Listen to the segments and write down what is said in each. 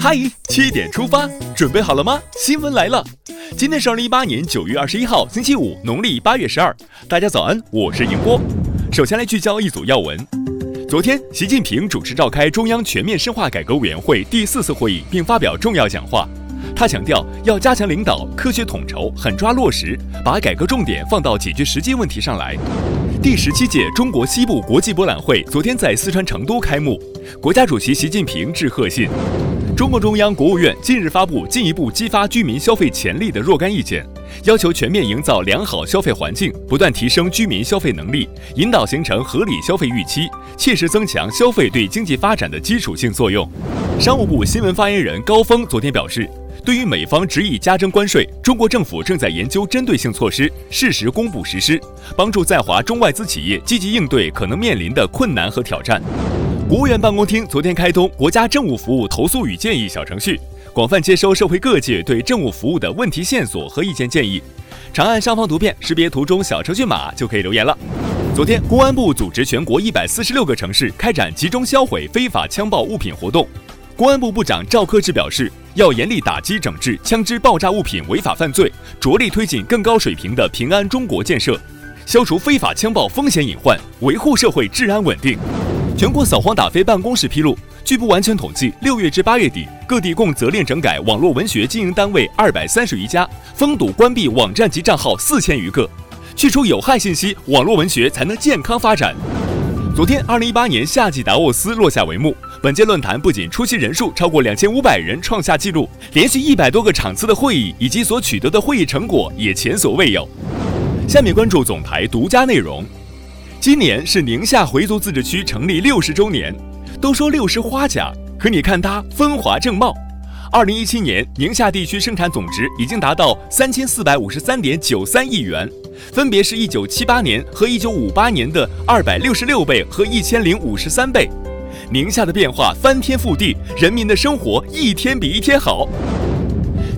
嗨，七点出发，准备好了吗？新闻来了，今天是二零一八年九月二十一号，星期五，农历八月十二。大家早安，我是迎波。首先来聚焦一组要闻。昨天，习近平主持召开中央全面深化改革委员会第四次会议，并发表重要讲话。他强调，要加强领导，科学统筹，狠抓落实，把改革重点放到解决实际问题上来。第十七届中国西部国际博览会昨天在四川成都开幕，国家主席习近平致贺信。中共中央、国务院近日发布进一步激发居民消费潜力的若干意见，要求全面营造良好消费环境，不断提升居民消费能力，引导形成合理消费预期，切实增强消费对经济发展的基础性作用。商务部新闻发言人高峰昨天表示，对于美方执意加征关税，中国政府正在研究针对性措施，适时公布实施，帮助在华中外资企业积极应对可能面临的困难和挑战。国务院办公厅昨天开通国家政务服务投诉与建议小程序，广泛接收社会各界对政务服务的问题线索和意见建议。长按上方图片识别图中小程序码就可以留言了。昨天，公安部组织全国一百四十六个城市开展集中销毁非法枪爆物品活动。公安部部长赵克志表示，要严厉打击整治枪支爆炸物品违法犯罪，着力推进更高水平的平安中国建设，消除非法枪爆风险隐患，维护社会治安稳定。全国扫黄打非办公室披露，据不完全统计，六月至八月底，各地共责令整改网络文学经营单位二百三十余家，封堵关闭网站及账号四千余个，去除有害信息，网络文学才能健康发展。昨天，二零一八年夏季达沃斯落下帷幕，本届论坛不仅出席人数超过两千五百人，创下纪录，连续一百多个场次的会议以及所取得的会议成果也前所未有。下面关注总台独家内容。今年是宁夏回族自治区成立六十周年，都说六十花甲，可你看它风华正茂。二零一七年，宁夏地区生产总值已经达到三千四百五十三点九三亿元，分别是一九七八年和一九五八年的二百六十六倍和一千零五十三倍。宁夏的变化翻天覆地，人民的生活一天比一天好。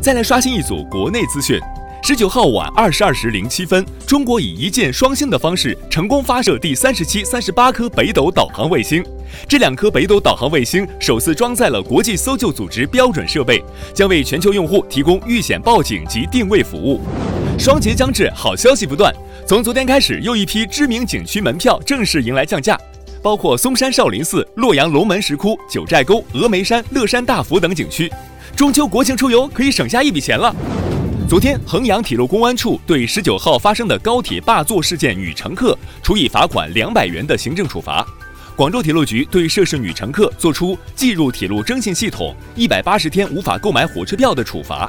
再来刷新一组国内资讯。十九号晚二十二时零七分，中国以一箭双星的方式成功发射第三十七、三十八颗北斗导航卫星。这两颗北斗导航卫星首次装载了国际搜救组织标准设备，将为全球用户提供遇险报警及定位服务。双节将至，好消息不断。从昨天开始，又一批知名景区门票正式迎来降价，包括嵩山少林寺、洛阳龙门石窟、九寨沟、峨眉山、乐山大佛等景区。中秋国庆出游可以省下一笔钱了。昨天，衡阳铁路公安处对十九号发生的高铁霸座事件女乘客处以罚款两百元的行政处罚。广州铁路局对涉事女乘客作出计入铁路征信系统一百八十天无法购买火车票的处罚。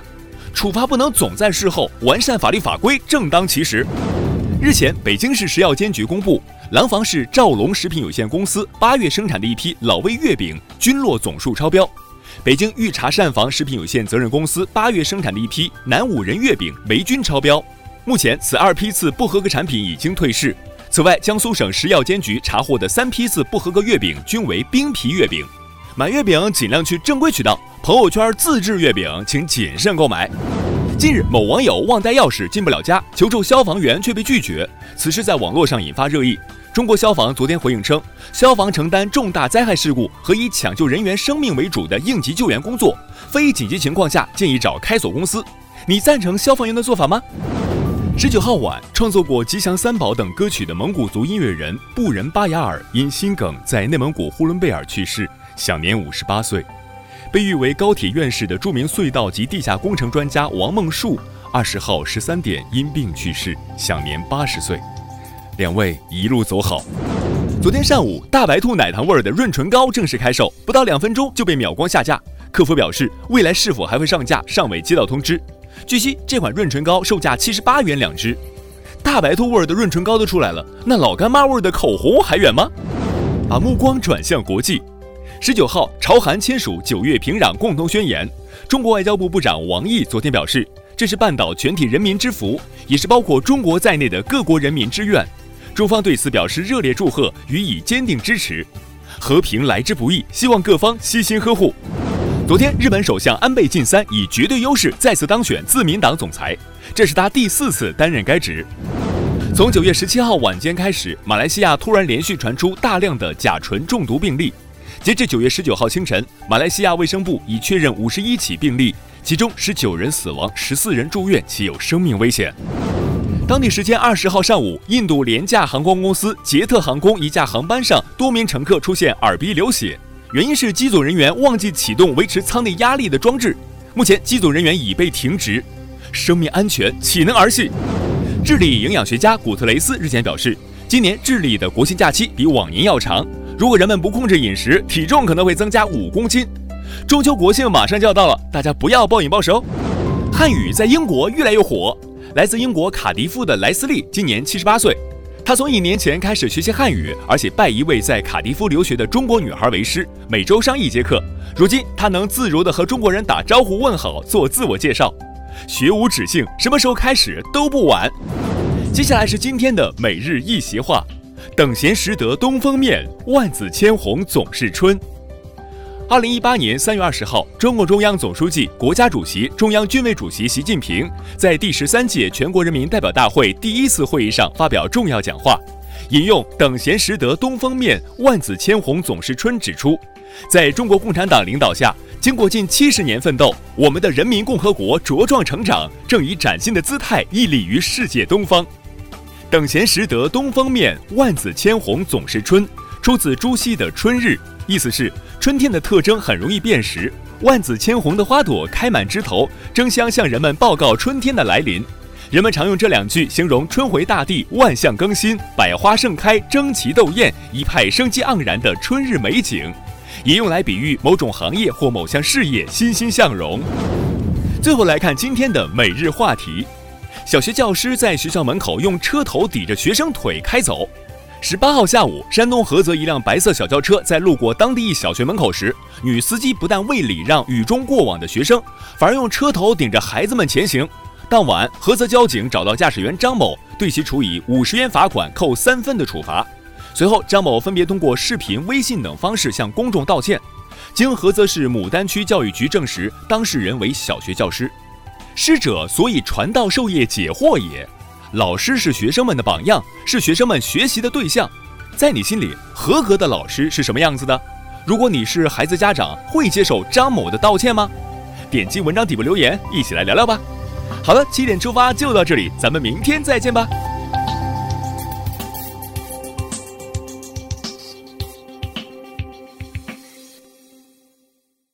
处罚不能总在事后，完善法律法规正当其时。日前，北京市食药监局公布，廊坊市兆龙食品有限公司八月生产的一批老味月饼菌落总数超标。北京御茶膳房食品有限责任公司八月生产的一批南五仁月饼霉菌超标，目前此二批次不合格产品已经退市。此外，江苏省食药监局查获的三批次不合格月饼均为冰皮月饼。买月饼尽量去正规渠道，朋友圈自制月饼请谨慎购买。近日，某网友忘带钥匙进不了家，求助消防员却被拒绝，此事在网络上引发热议。中国消防昨天回应称，消防承担重大灾害事故和以抢救人员生命为主的应急救援工作，非紧急情况下建议找开锁公司。你赞成消防员的做法吗？十九号晚，创作过《吉祥三宝》等歌曲的蒙古族音乐人布仁巴雅尔因心梗在内蒙古呼伦贝尔去世，享年五十八岁。被誉为高铁院士的著名隧道及地下工程专家王梦恕，二十号十三点因病去世，享年八十岁。两位一路走好。昨天上午，大白兔奶糖味的润唇膏正式开售，不到两分钟就被秒光下架。客服表示，未来是否还会上架，尚未接到通知。据悉，这款润唇膏售价七十八元两支。大白兔味的润唇膏都出来了，那老干妈味的口红还远吗？把目光转向国际。十九号，朝韩签署九月平壤共同宣言。中国外交部部长王毅昨天表示，这是半岛全体人民之福，也是包括中国在内的各国人民之愿。中方对此表示热烈祝贺，予以坚定支持。和平来之不易，希望各方悉心呵护。昨天，日本首相安倍晋三以绝对优势再次当选自民党总裁，这是他第四次担任该职。从九月十七号晚间开始，马来西亚突然连续传出大量的甲醇中毒病例，截至九月十九号清晨，马来西亚卫生部已确认五十一起病例，其中十九人死亡，十四人住院，且有生命危险。当地时间二十号上午，印度廉价航空公司捷特航空一架航班上，多名乘客出现耳鼻流血，原因是机组人员忘记启动维持舱内压力的装置。目前，机组人员已被停职，生命安全岂能儿戏？智利营养学家古特雷斯日前表示，今年智利的国庆假期比往年要长。如果人们不控制饮食，体重可能会增加五公斤。中秋国庆马上就要到了，大家不要暴饮暴食哦。汉语在英国越来越火。来自英国卡迪夫的莱斯利今年七十八岁，他从一年前开始学习汉语，而且拜一位在卡迪夫留学的中国女孩为师，每周上一节课。如今他能自如地和中国人打招呼问好，做自我介绍。学无止境，什么时候开始都不晚。接下来是今天的每日一席话。等闲识得东风面，万紫千红总是春。二零一八年三月二十号，中共中央总书记、国家主席、中央军委主席习近平在第十三届全国人民代表大会第一次会议上发表重要讲话，引用“等闲识得东风面，万紫千红总是春”，指出，在中国共产党领导下，经过近七十年奋斗，我们的人民共和国茁壮成长，正以崭新的姿态屹立于世界东方。等闲识得东风面，万紫千红总是春。出自朱熹的《春日》，意思是春天的特征很容易辨识，万紫千红的花朵开满枝头，争相向人们报告春天的来临。人们常用这两句形容春回大地、万象更新、百花盛开、争奇斗艳、一派生机盎然的春日美景，也用来比喻某种行业或某项事业欣欣向荣。最后来看今天的每日话题。小学教师在学校门口用车头抵着学生腿开走。十八号下午，山东菏泽一辆白色小轿车在路过当地一小学门口时，女司机不但未礼让雨中过往的学生，反而用车头顶着孩子们前行。当晚，菏泽交警找到驾驶员张某，对其处以五十元罚款、扣三分的处罚。随后，张某分别通过视频、微信等方式向公众道歉。经菏泽市牡丹区教育局证实，当事人为小学教师。师者，所以传道授业解惑也。老师是学生们的榜样，是学生们学习的对象。在你心里，合格的老师是什么样子的？如果你是孩子家长，会接受张某的道歉吗？点击文章底部留言，一起来聊聊吧。好了，七点出发就到这里，咱们明天再见吧。